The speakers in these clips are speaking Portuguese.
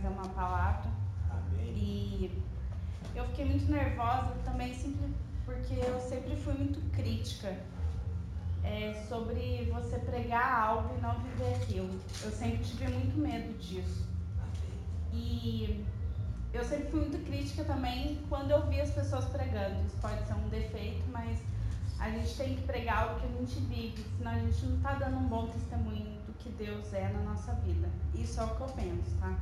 trazer uma palavra. Amém. E eu fiquei muito nervosa também, simples porque eu sempre fui muito crítica é, sobre você pregar algo e não viver aquilo. Eu sempre tive muito medo disso. E eu sempre fui muito crítica também quando eu vi as pessoas pregando. Isso pode ser um defeito, mas a gente tem que pregar algo que a gente vive, senão a gente não está dando um bom testemunho do que Deus é na nossa vida. Isso é o que eu penso, tá?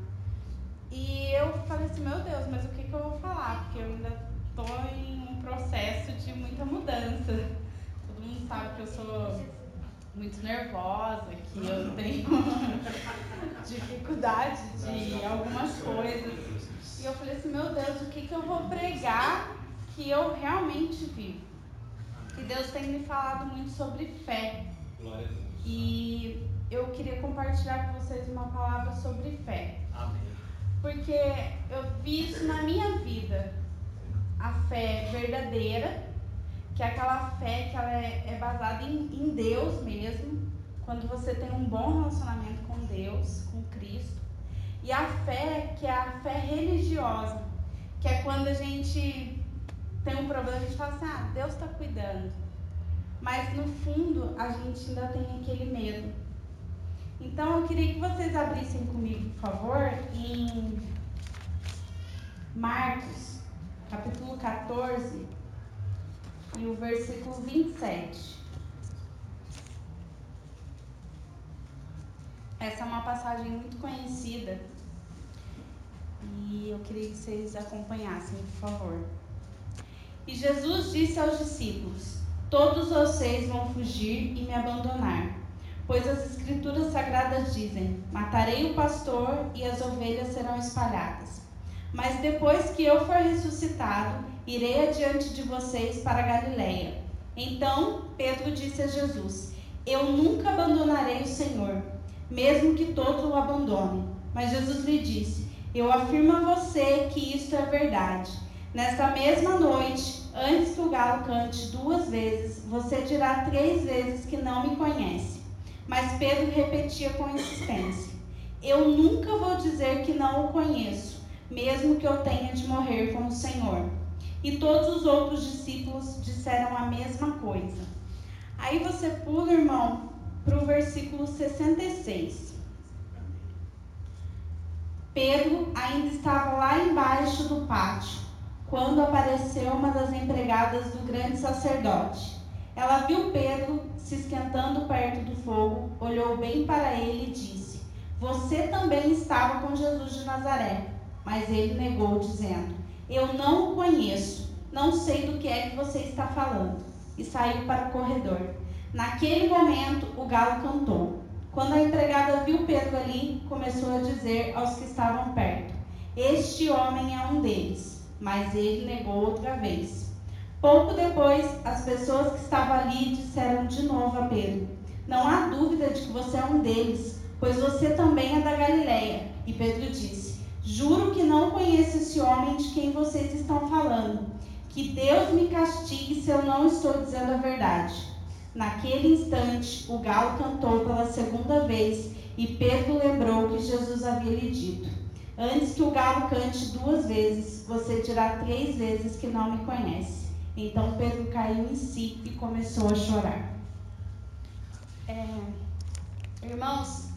E eu falei assim, meu Deus, mas o que, que eu vou falar? Porque eu ainda estou em um processo de muita mudança. Todo mundo sabe que eu sou muito nervosa, que eu tenho dificuldade de algumas coisas. E eu falei assim, meu Deus, o que, que eu vou pregar que eu realmente vivo? E Deus tem me falado muito sobre fé. E eu queria compartilhar com vocês uma palavra sobre fé. Amém. Porque eu vi isso na minha vida. A fé verdadeira, que é aquela fé que ela é, é baseada em, em Deus mesmo. Quando você tem um bom relacionamento com Deus, com Cristo. E a fé, que é a fé religiosa, que é quando a gente tem um problema, a gente fala assim, ah, Deus está cuidando. Mas no fundo a gente ainda tem aquele medo. Então eu queria que vocês abrissem comigo, por favor, em Marcos, capítulo 14, e o versículo 27. Essa é uma passagem muito conhecida e eu queria que vocês acompanhassem, por favor. E Jesus disse aos discípulos: Todos vocês vão fugir e me abandonar, pois as Escrituras Sagradas dizem: Matarei o pastor e as ovelhas serão espalhadas. Mas depois que eu for ressuscitado, irei adiante de vocês para Galiléia. Então Pedro disse a Jesus: Eu nunca abandonarei o Senhor, mesmo que todos o abandonem. Mas Jesus lhe disse: Eu afirmo a você que isto é verdade. Nesta mesma noite, antes que o galo cante duas vezes, você dirá três vezes que não me conhece. Mas Pedro repetia com insistência: Eu nunca vou dizer que não o conheço, mesmo que eu tenha de morrer com o Senhor. E todos os outros discípulos disseram a mesma coisa. Aí você pula, irmão, para o versículo 66. Pedro ainda estava lá embaixo do pátio quando apareceu uma das empregadas do grande sacerdote. Ela viu Pedro se esquentando perto do fogo, olhou bem para ele e disse: Você também estava com Jesus de Nazaré. Mas ele negou, dizendo: Eu não o conheço, não sei do que é que você está falando. E saiu para o corredor. Naquele momento, o galo cantou. Quando a empregada viu Pedro ali, começou a dizer aos que estavam perto: Este homem é um deles mas ele negou outra vez. Pouco depois, as pessoas que estavam ali disseram de novo a Pedro: Não há dúvida de que você é um deles, pois você também é da Galileia. E Pedro disse: Juro que não conheço esse homem de quem vocês estão falando. Que Deus me castigue se eu não estou dizendo a verdade. Naquele instante, o galo cantou pela segunda vez e Pedro lembrou que Jesus havia lhe dito: Antes que o galo cante duas vezes, você dirá três vezes que não me conhece. Então Pedro caiu em si e começou a chorar. É, irmãos,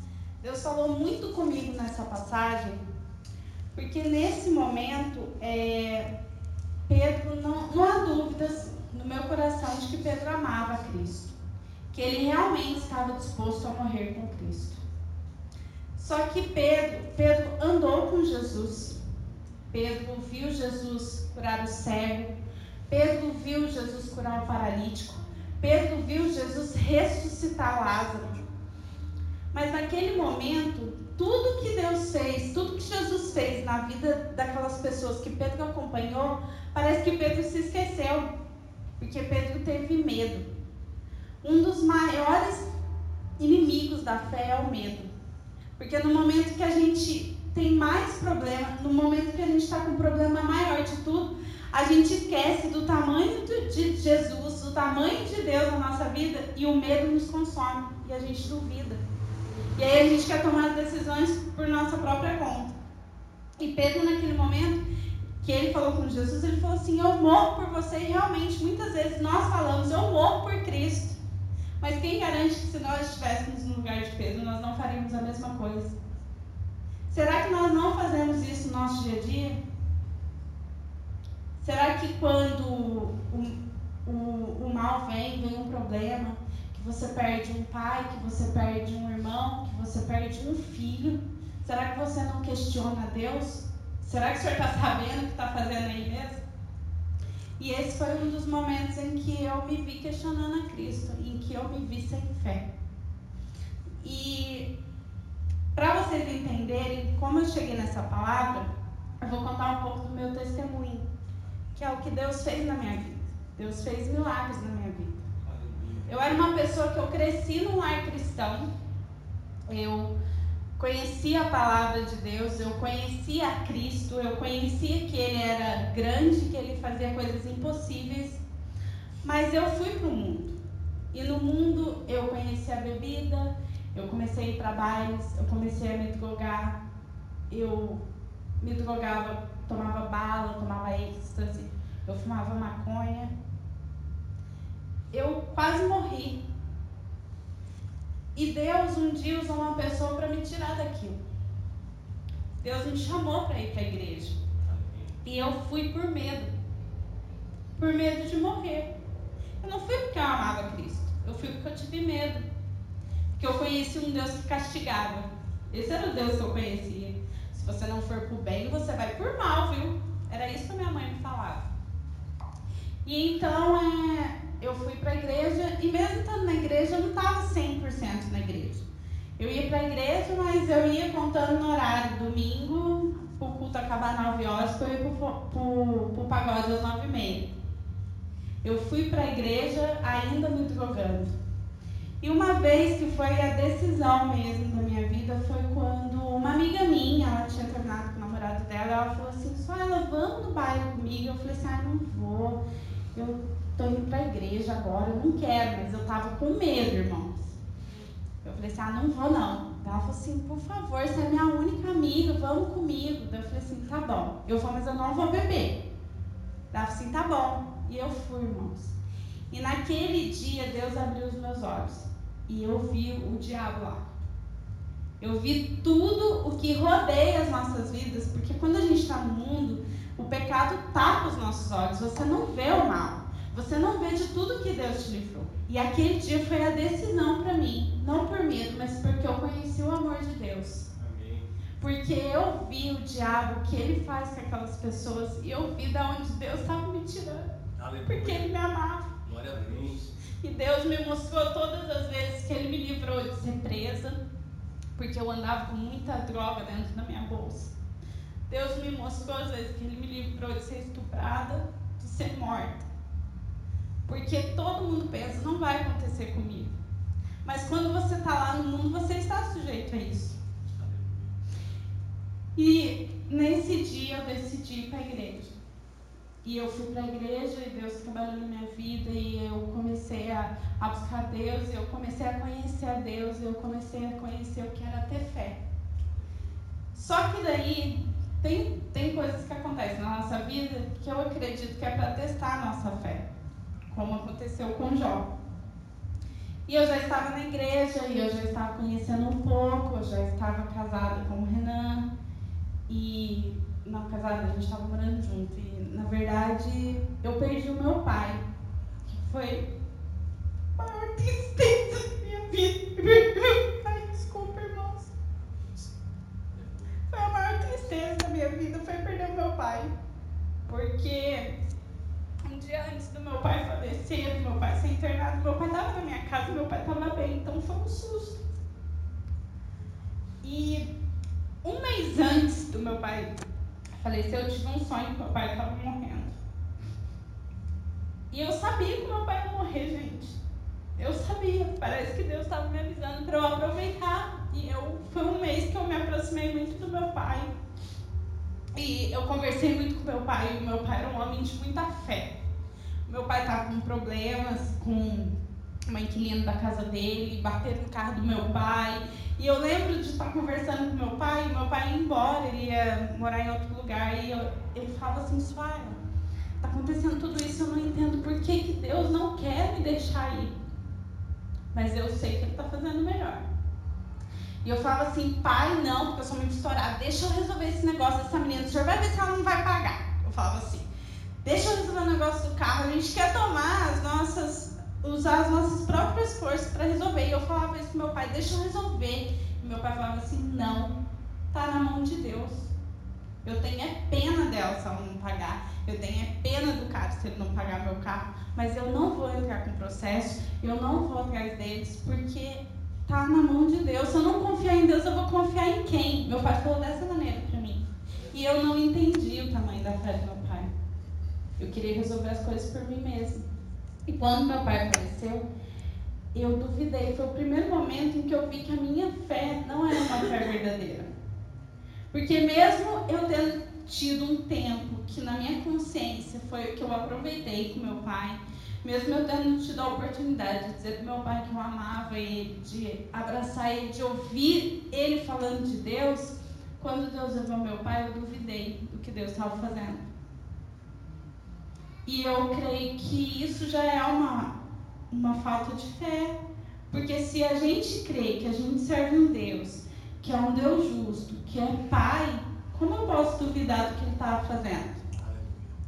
Deus falou muito comigo nessa passagem, porque nesse momento, é, Pedro, não, não há dúvidas no meu coração de que Pedro amava Cristo, que ele realmente estava disposto a morrer com Cristo. Só que Pedro, Pedro andou com Jesus. Pedro viu Jesus curar o cego. Pedro viu Jesus curar o paralítico. Pedro viu Jesus ressuscitar Lázaro. Mas naquele momento, tudo que Deus fez, tudo que Jesus fez na vida daquelas pessoas que Pedro acompanhou, parece que Pedro se esqueceu, porque Pedro teve medo. Um dos maiores inimigos da fé é o medo. Porque no momento que a gente tem mais problema, no momento que a gente está com um problema maior de tudo, a gente esquece do tamanho de Jesus, do tamanho de Deus na nossa vida e o medo nos consome e a gente duvida. E aí a gente quer tomar as decisões por nossa própria conta. E Pedro, naquele momento que ele falou com Jesus, ele falou assim: Eu morro por você. E realmente, muitas vezes nós falamos: Eu morro por Cristo. Mas quem garante que se nós estivéssemos no lugar de Pedro, nós não faríamos a mesma coisa? Será que nós não fazemos isso no nosso dia a dia? Será que quando o, o, o mal vem, vem um problema, que você perde um pai, que você perde um irmão, que você perde um filho, será que você não questiona Deus? Será que o senhor está sabendo o que está fazendo aí mesmo? E esse foi um dos momentos em que eu me vi questionando a Cristo, em que eu me vi sem fé. E para vocês entenderem como eu cheguei nessa palavra, eu vou contar um pouco do meu testemunho que é o que Deus fez na minha vida. Deus fez milagres na minha vida. Eu era uma pessoa que eu cresci num lar cristão. Eu conhecia a palavra de Deus, eu conhecia a Cristo, eu conhecia que Ele era grande, que Ele fazia coisas impossíveis. Mas eu fui para o mundo. E no mundo eu conheci a bebida, eu comecei a ir para bailes, eu comecei a me drogar, eu me drogava, tomava bala, tomava êxtase, eu fumava maconha. Eu quase morri. E Deus um dia usou uma pessoa para me tirar daquilo. Deus me chamou para ir para a igreja. E eu fui por medo. Por medo de morrer. Eu não fui porque eu amava Cristo. Eu fui porque eu tive medo. Porque eu conheci um Deus que castigava. Esse era o Deus que eu conhecia. Se você não for por bem, você vai por mal, viu? Era isso que minha mãe me falava. E então é, eu fui para a igreja e mesmo estando na igreja, eu não estava 100% na igreja. Eu ia para a igreja, mas eu ia contando no horário. Domingo, o culto acabar 9 horas, eu ia para o pagode às 9 e meia. Eu fui para a igreja ainda me drogando. E uma vez que foi a decisão mesmo da minha vida, foi quando uma amiga minha, ela tinha terminado com o namorado dela, ela falou assim, só ela, vamos no baile comigo? Eu falei assim, ah, não vou eu tô indo pra igreja agora, eu não quero, mas eu tava com medo, irmãos. Eu falei assim, ah, não vou não. Ela falou assim, por favor, você é minha única amiga, vamos comigo. Eu falei assim, tá bom. Eu falei, mas eu não vou beber. Ela falou assim, tá bom. E eu fui, irmãos. E naquele dia Deus abriu os meus olhos. E eu vi o diabo lá. Eu vi tudo o que rodeia as nossas vidas, porque quando a gente está no mundo, o pecado tapa os nossos olhos, você não vê o mal. Você não vê de tudo que Deus te livrou. E aquele dia foi a decisão para mim, não por medo, mas porque eu conheci o amor de Deus. Amém. Porque eu vi o diabo, o que ele faz com aquelas pessoas, e eu vi da onde Deus estava me tirando. Aleluia. Porque ele me amava. Glória a Deus. E Deus me mostrou todas as vezes que ele me livrou de ser presa, porque eu andava com muita droga dentro da minha bolsa. Deus me mostrou às vezes que Ele me livrou de ser estuprada, de ser morta. Porque todo mundo pensa, não vai acontecer comigo. Mas quando você está lá no mundo, você está sujeito a isso. E nesse dia eu decidi ir para a igreja. E eu fui para a igreja e Deus trabalhou na minha vida e eu comecei a, a buscar Deus, eu comecei a conhecer a Deus, eu comecei a conhecer o que era ter fé. Só que daí tem, tem coisas que acontecem na nossa vida que eu acredito que é para testar a nossa fé, como aconteceu com Jó. E eu já estava na igreja, e eu já estava conhecendo um pouco, eu já estava casada com o Renan, e não casada, a gente estava morando junto. E na verdade eu perdi o meu pai, que foi a maior tristeza da minha vida. tristeza da minha vida foi perder o meu pai. Porque um dia antes do meu pai falecer, do meu pai ser internado, meu pai estava na minha casa, meu pai estava bem, então foi um susto. E um mês antes do meu pai falecer, eu tive um sonho que meu pai estava morrendo. E eu sabia que meu pai ia morrer, gente. Eu sabia, parece que Deus estava me avisando para eu aproveitar. E eu foi um mês que eu me aproximei muito do meu pai. E eu conversei muito com meu pai, e meu pai era um homem de muita fé. meu pai estava com problemas com uma inquilina da casa dele, bater no carro do meu pai. E eu lembro de estar conversando com meu pai, e meu pai ia embora, ele ia morar em outro lugar, e eu, ele falava assim, Suara, está acontecendo tudo isso, eu não entendo por que, que Deus não quer me deixar ir. Mas eu sei que ele está fazendo melhor. E eu falava assim, pai, não, porque eu sou muito estourada, deixa eu resolver esse negócio dessa menina, o senhor vai ver se ela não vai pagar. Eu falava assim, deixa eu resolver o negócio do carro, a gente quer tomar as nossas, usar as nossas próprias forças para resolver. E eu falava isso pro meu pai, deixa eu resolver. E meu pai falava assim, não, tá na mão de Deus. Eu tenho é pena dela se ela não pagar. Eu tenho é pena do cara se ele não pagar meu carro. Mas eu não vou entrar com processo, eu não vou atrás deles, porque Está na mão de Deus. Se eu não confiar em Deus, eu vou confiar em quem? Meu pai falou dessa maneira mim. E eu não entendi o tamanho da fé do meu pai. Eu queria resolver as coisas por mim mesma. E quando meu pai apareceu, eu duvidei. Foi o primeiro momento em que eu vi que a minha fé não era uma fé verdadeira. Porque mesmo eu tendo tido um tempo que na minha consciência foi o que eu aproveitei com meu pai, mesmo eu tendo tido a oportunidade de dizer para meu pai que eu amava ele, de abraçar ele, de ouvir ele falando de Deus, quando Deus levou meu pai, eu duvidei do que Deus estava fazendo. E eu creio que isso já é uma, uma falta de fé. Porque se a gente crê que a gente serve um Deus, que é um Deus justo, que é Pai, como eu posso duvidar do que ele estava fazendo?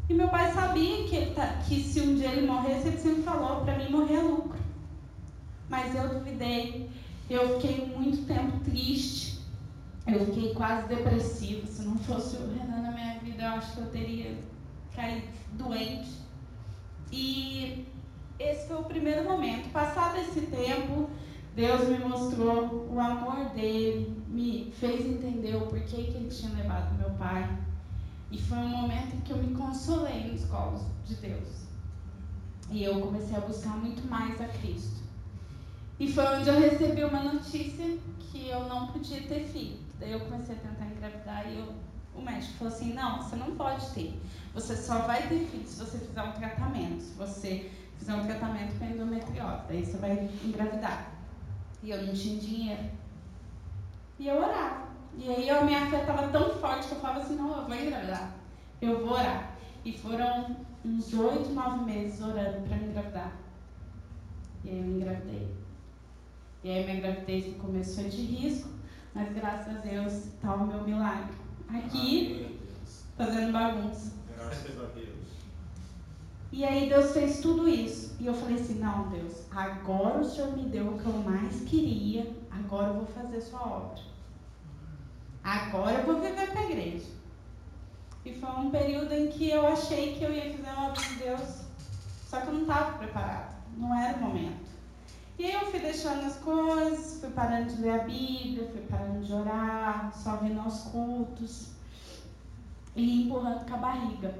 E meu pai sabia que, ele tá, que se um dia ele morresse, ele sempre falou, para mim morrer é lucro. Mas eu duvidei. Eu fiquei muito tempo triste. Eu fiquei quase depressiva. Se não fosse o Renan na minha vida, eu acho que eu teria caído doente. E esse foi o primeiro momento. Passado esse tempo, Deus me mostrou o amor dele, me fez entender o porquê que ele tinha levado meu pai e foi um momento em que eu me consolei nos colos de Deus. E eu comecei a buscar muito mais a Cristo. E foi onde eu recebi uma notícia que eu não podia ter filho. Daí eu comecei a tentar engravidar e eu, o médico falou assim: não, você não pode ter. Você só vai ter filho se você fizer um tratamento. Se você fizer um tratamento com endometriose, daí você vai engravidar. E eu não tinha dinheiro. E eu orava. E aí a minha fé estava tão forte que eu falava assim, não, eu vou engravidar. Eu vou orar. E foram uns oito, nove meses orando para me engravidar. E aí eu engravidei. E aí minha gravidez começou de risco, mas graças a Deus está o meu milagre. Aqui, fazendo bagunça. Graças a Deus. E aí Deus fez tudo isso. E eu falei assim, não, Deus, agora o Senhor me deu o que eu mais queria, agora eu vou fazer sua obra. Agora eu vou viver para a igreja. E foi um período em que eu achei que eu ia fazer a obra de Deus, só que eu não estava preparada, não era o momento. E aí eu fui deixando as coisas, fui parando de ler a Bíblia, fui parando de orar, só vendo aos cultos e empurrando com a barriga.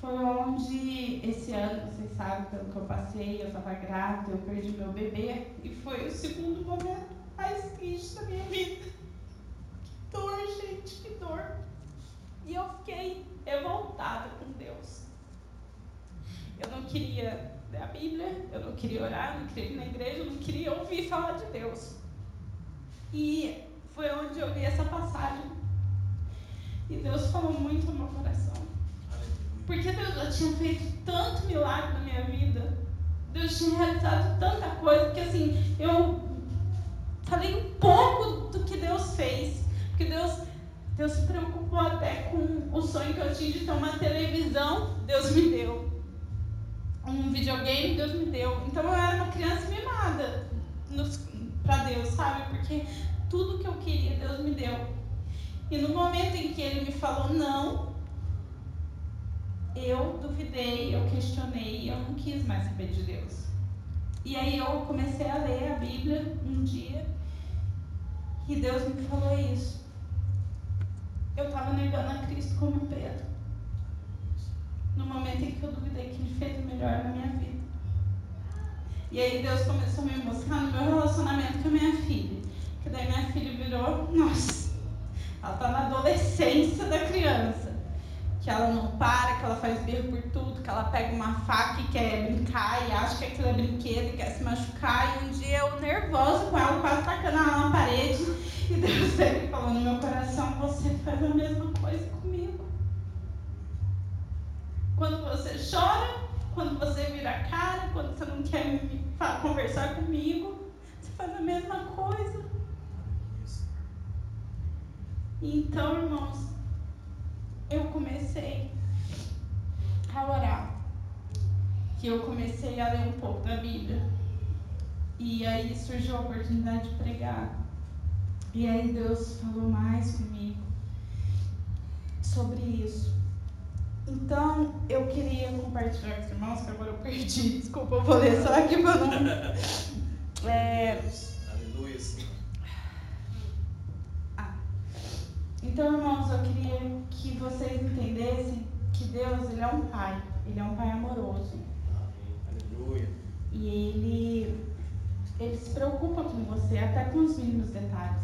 Foi onde esse ano, vocês sabem pelo que eu passei, eu estava grávida, eu perdi meu bebê e foi o segundo momento mais triste da minha vida dor, gente, que dor. E eu fiquei revoltada com Deus. Eu não queria ler a Bíblia, eu não queria orar, não queria ir na igreja, não queria ouvir falar de Deus. E foi onde eu vi essa passagem. E Deus falou muito no meu coração. Porque Deus já tinha feito tanto milagre na minha vida. Deus tinha realizado tanta coisa que assim, eu falei um pouco do que Deus fez. Porque Deus, Deus se preocupou até com o sonho que eu tinha de ter uma televisão, Deus me deu. Um videogame, Deus me deu. Então eu era uma criança mimada para Deus, sabe? Porque tudo que eu queria, Deus me deu. E no momento em que ele me falou não, eu duvidei, eu questionei, eu não quis mais saber de Deus. E aí eu comecei a ler a Bíblia um dia e Deus me falou isso eu estava negando a Cristo como Pedro. No momento em que eu duvidei que Ele fez o melhor na minha vida. E aí Deus começou a me mostrar no meu relacionamento com a minha filha. Que daí minha filha virou, nossa, ela está na adolescência da criança. que ela não para, que ela faz berro por tudo, que ela pega uma faca e quer brincar e acha que aquilo é brinquedo e quer se machucar. E um dia eu nervosa com ela, quase tacando ela na parede. E Deus sempre falou no meu coração, você faz a mesma coisa comigo. Quando você chora, quando você vira a cara, quando você não quer conversar comigo, você faz a mesma coisa. Então, irmãos, eu comecei a orar. Que eu comecei a ler um pouco da Bíblia. E aí surgiu a oportunidade de pregar. E aí Deus falou mais comigo sobre isso. Então, eu queria compartilhar com os irmãos, que agora eu perdi. Desculpa, eu vou ler só aqui para não. É... Aleluia, Senhor. Ah. Então, irmãos, eu queria que vocês entendessem que Deus, Ele é um Pai. Ele é um Pai amoroso. Aleluia. E Ele, Ele se preocupa com você, até com os mínimos detalhes.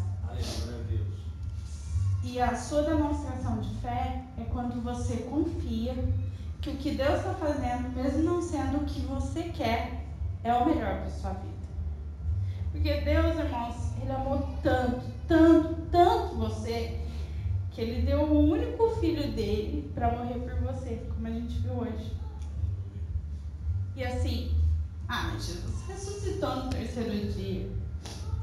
E a sua demonstração de fé é quando você confia que o que Deus está fazendo, mesmo não sendo o que você quer, é o melhor para sua vida. Porque Deus, irmãos, Ele amou tanto, tanto, tanto você, que Ele deu o único filho dele para morrer por você, como a gente viu hoje. E assim, ah, mas Jesus ressuscitou no terceiro dia.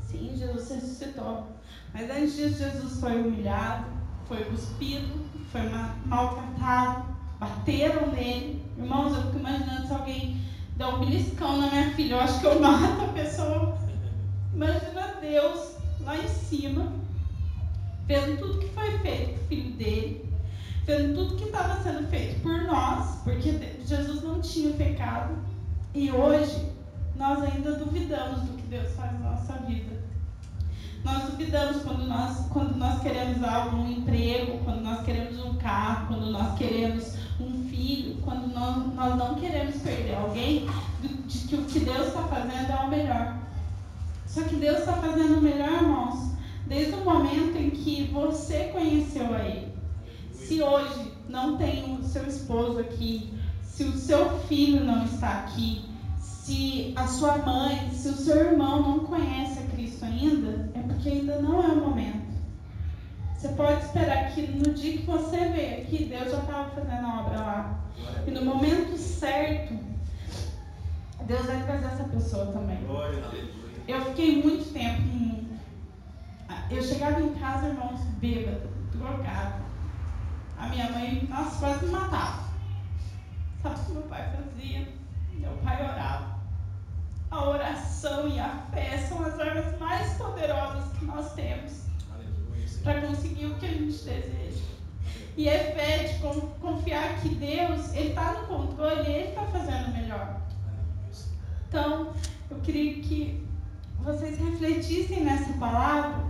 Sim, Jesus ressuscitou. Mas antes disso, Jesus foi humilhado, foi cuspido, foi maltratado, bateram nele. Irmãos, eu fico imaginando se alguém dá um beliscão na minha filha, eu acho que eu mato a pessoa. Imagina Deus lá em cima, vendo tudo que foi feito com o filho dele, vendo tudo que estava sendo feito por nós, porque Jesus não tinha pecado. E hoje, nós ainda duvidamos do que Deus faz na nossa vida. Nós duvidamos quando nós, quando nós queremos algo, um emprego, quando nós queremos um carro, quando nós queremos um filho, quando nós, nós não queremos perder alguém, de que o que Deus está fazendo é o melhor. Só que Deus está fazendo o melhor, irmãos, desde o momento em que você conheceu a Ele. Se hoje não tem o seu esposo aqui, se o seu filho não está aqui, se a sua mãe, se o seu irmão não conhece Cristo ainda, é porque ainda não é o momento. Você pode esperar que no dia que você vê que Deus já estava fazendo a obra lá. E no momento certo, Deus vai trazer essa pessoa também. Eu fiquei muito tempo. Eu chegava em casa, irmãos, bêbada, drogada. A minha mãe, nossa, quase me matava. Sabe o que meu pai fazia? Meu pai orava a oração e a fé são as armas mais poderosas que nós temos para conseguir o que a gente deseja. E é fé de confiar que Deus ele está no controle e Ele está fazendo melhor. Então, eu queria que vocês refletissem nessa palavra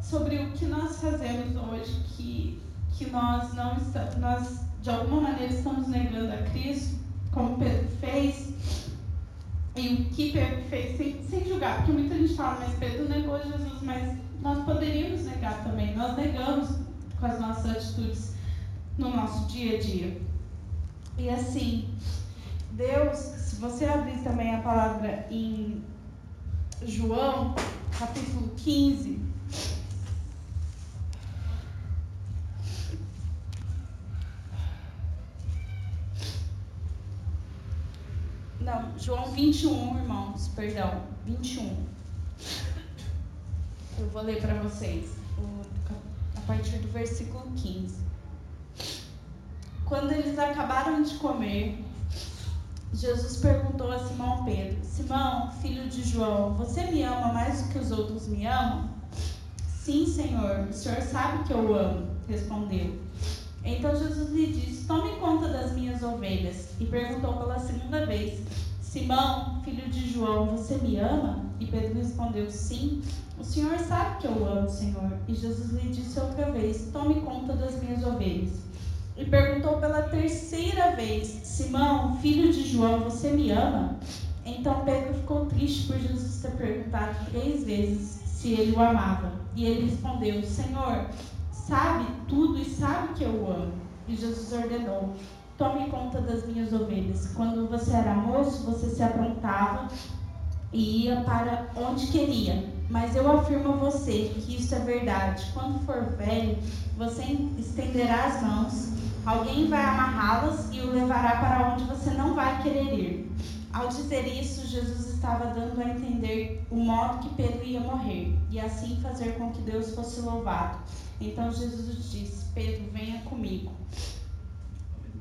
sobre o que nós fazemos hoje, que, que nós não estamos, nós de alguma maneira estamos negando a Cristo, como Pedro fez, e o que Pedro fez sem, sem julgar, porque muita gente fala, mas Pedro negou Jesus, mas nós poderíamos negar também, nós negamos com as nossas atitudes no nosso dia a dia. E assim, Deus, se você abrir também a palavra em João, capítulo 15, Não, João 21, irmãos, perdão, 21. Eu vou ler para vocês a partir do versículo 15. Quando eles acabaram de comer, Jesus perguntou a Simão Pedro: Simão, filho de João, você me ama mais do que os outros me amam? Sim, Senhor, o Senhor sabe que eu amo, respondeu. Então Jesus lhe disse: Tome conta das minhas ovelhas. E perguntou pela segunda vez: Simão, filho de João, você me ama? E Pedro respondeu: Sim. O Senhor sabe que eu amo, Senhor. E Jesus lhe disse outra vez: Tome conta das minhas ovelhas. E perguntou pela terceira vez: Simão, filho de João, você me ama? Então Pedro ficou triste por Jesus ter perguntado três vezes se ele o amava. E ele respondeu: Senhor, sabe tudo e sabe que eu o amo. E Jesus ordenou: Tome conta das minhas ovelhas. Quando você era moço, você se aprontava e ia para onde queria. Mas eu afirmo a você que isso é verdade. Quando for velho, você estenderá as mãos, alguém vai amarrá-las e o levará para onde você não vai querer ir. Ao dizer isso, Jesus estava dando a entender o modo que Pedro ia morrer e assim fazer com que Deus fosse louvado. Então Jesus disse: Pedro, venha comigo.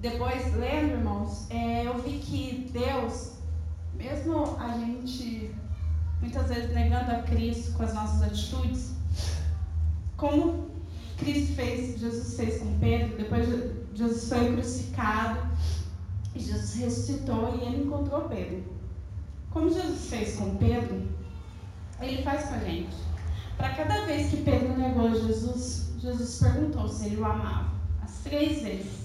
Depois, lendo, irmãos, é, eu vi que Deus, mesmo a gente muitas vezes negando a Cristo com as nossas atitudes, como Cristo fez, Jesus fez com Pedro, depois Jesus foi crucificado, Jesus ressuscitou e ele encontrou Pedro. Como Jesus fez com Pedro, ele faz com a gente. Para cada vez que Pedro negou Jesus, Jesus perguntou se ele o amava. As três vezes.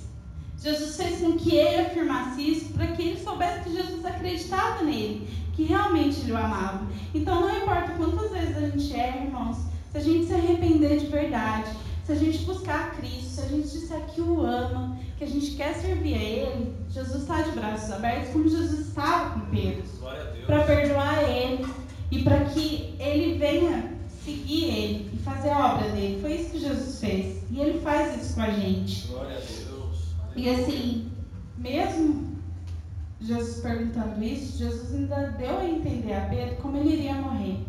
Jesus fez com que ele afirmasse isso para que ele soubesse que Jesus acreditava nele, que realmente ele o amava. Então não importa quantas vezes a gente erra, irmãos, se a gente se arrepender de verdade, se a gente buscar Cristo, se a gente disser que o ama, que a gente quer servir a Ele, Jesus está de braços abertos, como Jesus estava com Pedro, para perdoar ele e para que ele venha seguir ele e fazer a obra dele. Foi isso que Jesus fez. E ele faz isso com a gente. Glória a Deus. E assim, mesmo Jesus perguntando isso, Jesus ainda deu a entender a Pedro como ele iria morrer.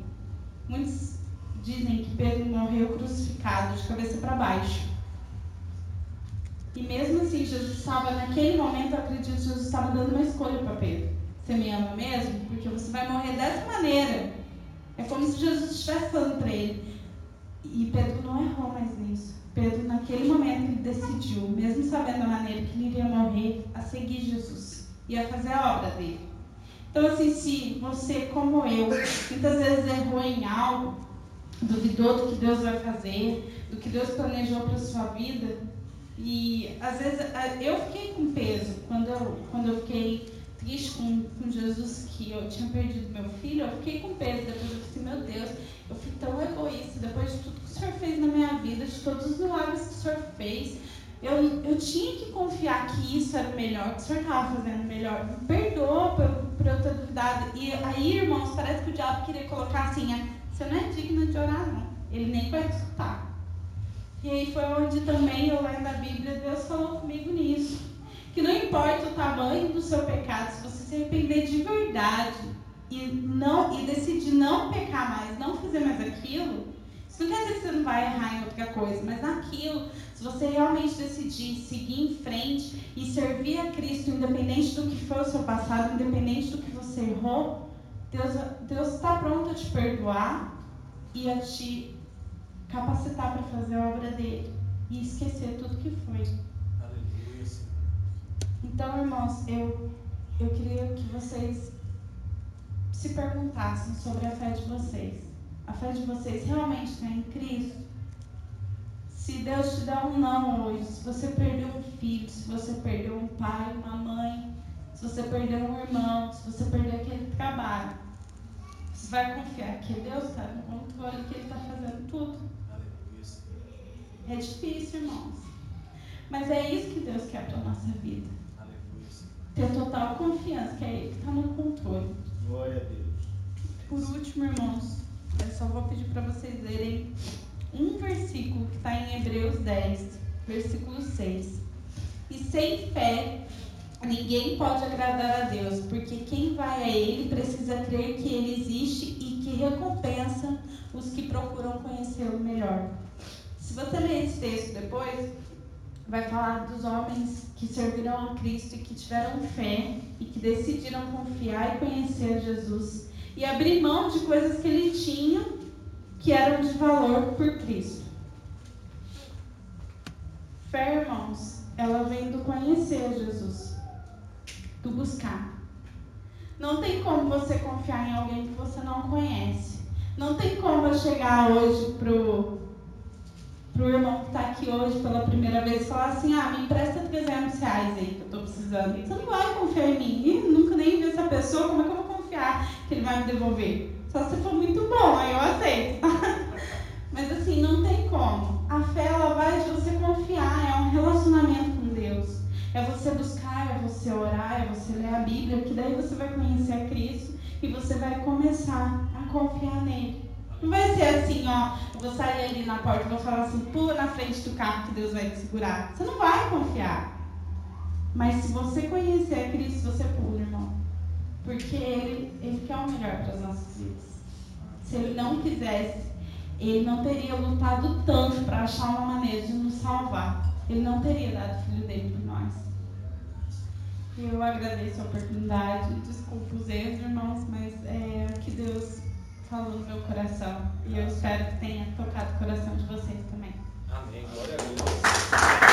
Muitos dizem que Pedro morreu crucificado de cabeça para baixo. E mesmo assim, Jesus estava, naquele momento, eu acredito que Jesus estava dando uma escolha para Pedro. Você me ama mesmo? Porque você vai morrer dessa maneira. É como se Jesus estivesse falando para ele. E Pedro não errou mais nisso. Pedro, naquele momento, ele decidiu, mesmo sabendo a maneira que ele iria morrer, a seguir Jesus e a fazer a obra dele. Então, assim, se você, como eu, muitas vezes errou em algo, duvidou do que Deus vai fazer, do que Deus planejou para sua vida, e às vezes eu fiquei com peso quando eu, quando eu fiquei triste com, com Jesus, que eu tinha perdido meu filho, eu fiquei com peso. Depois eu disse, meu Deus, eu fui tão egoísta. Depois de tudo que o Senhor fez na minha vida, de todos os milagres que o Senhor fez, eu, eu tinha que confiar que isso era o melhor, que o Senhor estava fazendo o melhor. Me perdoa por, por eu ter duvidado. E aí, irmãos, parece que o diabo queria colocar assim: ah, você não é digno de orar, não. Ele nem vai escutar. E aí foi onde também eu lendo a Bíblia, Deus falou comigo nisso. Que não importa o tamanho do seu pecado, se você se arrepender de verdade e, não, e decidir não pecar mais, não fazer mais aquilo, isso não quer dizer que você não vai errar em outra coisa, mas naquilo, se você realmente decidir seguir em frente e servir a Cristo, independente do que foi o seu passado, independente do que você errou, Deus, Deus está pronto a te perdoar e a te capacitar para fazer a obra dele e esquecer tudo que foi. Então, irmãos, eu, eu queria que vocês se perguntassem sobre a fé de vocês. A fé de vocês realmente está em Cristo? Se Deus te dá um não hoje, se você perdeu um filho, se você perdeu um pai, uma mãe, se você perdeu um irmão, se você perdeu aquele trabalho, você vai confiar que Deus está no controle, que Ele está fazendo tudo. É difícil, irmãos. Mas é isso que Deus quer para a nossa vida. Ter total confiança que é Ele que está no controle. Glória a Deus. Por último, irmãos, eu só vou pedir para vocês lerem um versículo que está em Hebreus 10, versículo 6. E sem fé, ninguém pode agradar a Deus, porque quem vai a Ele precisa crer que Ele existe e que recompensa os que procuram conhecê-lo melhor. Se você ler esse texto depois, vai falar dos homens que serviram a Cristo e que tiveram fé e que decidiram confiar e conhecer Jesus e abrir mão de coisas que ele tinha que eram de valor por Cristo. Fé, irmãos, ela vem do conhecer Jesus, do buscar. Não tem como você confiar em alguém que você não conhece. Não tem como eu chegar hoje pro para o irmão que está aqui hoje pela primeira vez falar assim, ah, me empresta 300 reais aí que eu estou precisando. Você não vai confiar em mim. Ih, nunca nem vi essa pessoa, como é que eu vou confiar que ele vai me devolver? Só se for muito bom, aí eu aceito. Mas assim, não tem como. A fé, ela vai de você confiar, é um relacionamento com Deus. É você buscar, é você orar, é você ler a Bíblia, que daí você vai conhecer a Cristo e você vai começar a confiar nele. Não vai ser assim, ó, eu vou sair ali na porta e vou falar assim, pula na frente do carro que Deus vai te segurar. Você não vai confiar. Mas se você conhecer a Cristo, você pula, irmão. Porque Ele, ele quer o melhor para as nossas vidas. Se Ele não quisesse, Ele não teria lutado tanto para achar uma maneira de nos salvar. Ele não teria dado o filho dele por nós. Eu agradeço a oportunidade, desculpa os erros, irmãos, mas é que Deus falou no meu coração. E eu espero que tenha tocado o coração de vocês também. Amém. Glória a Deus.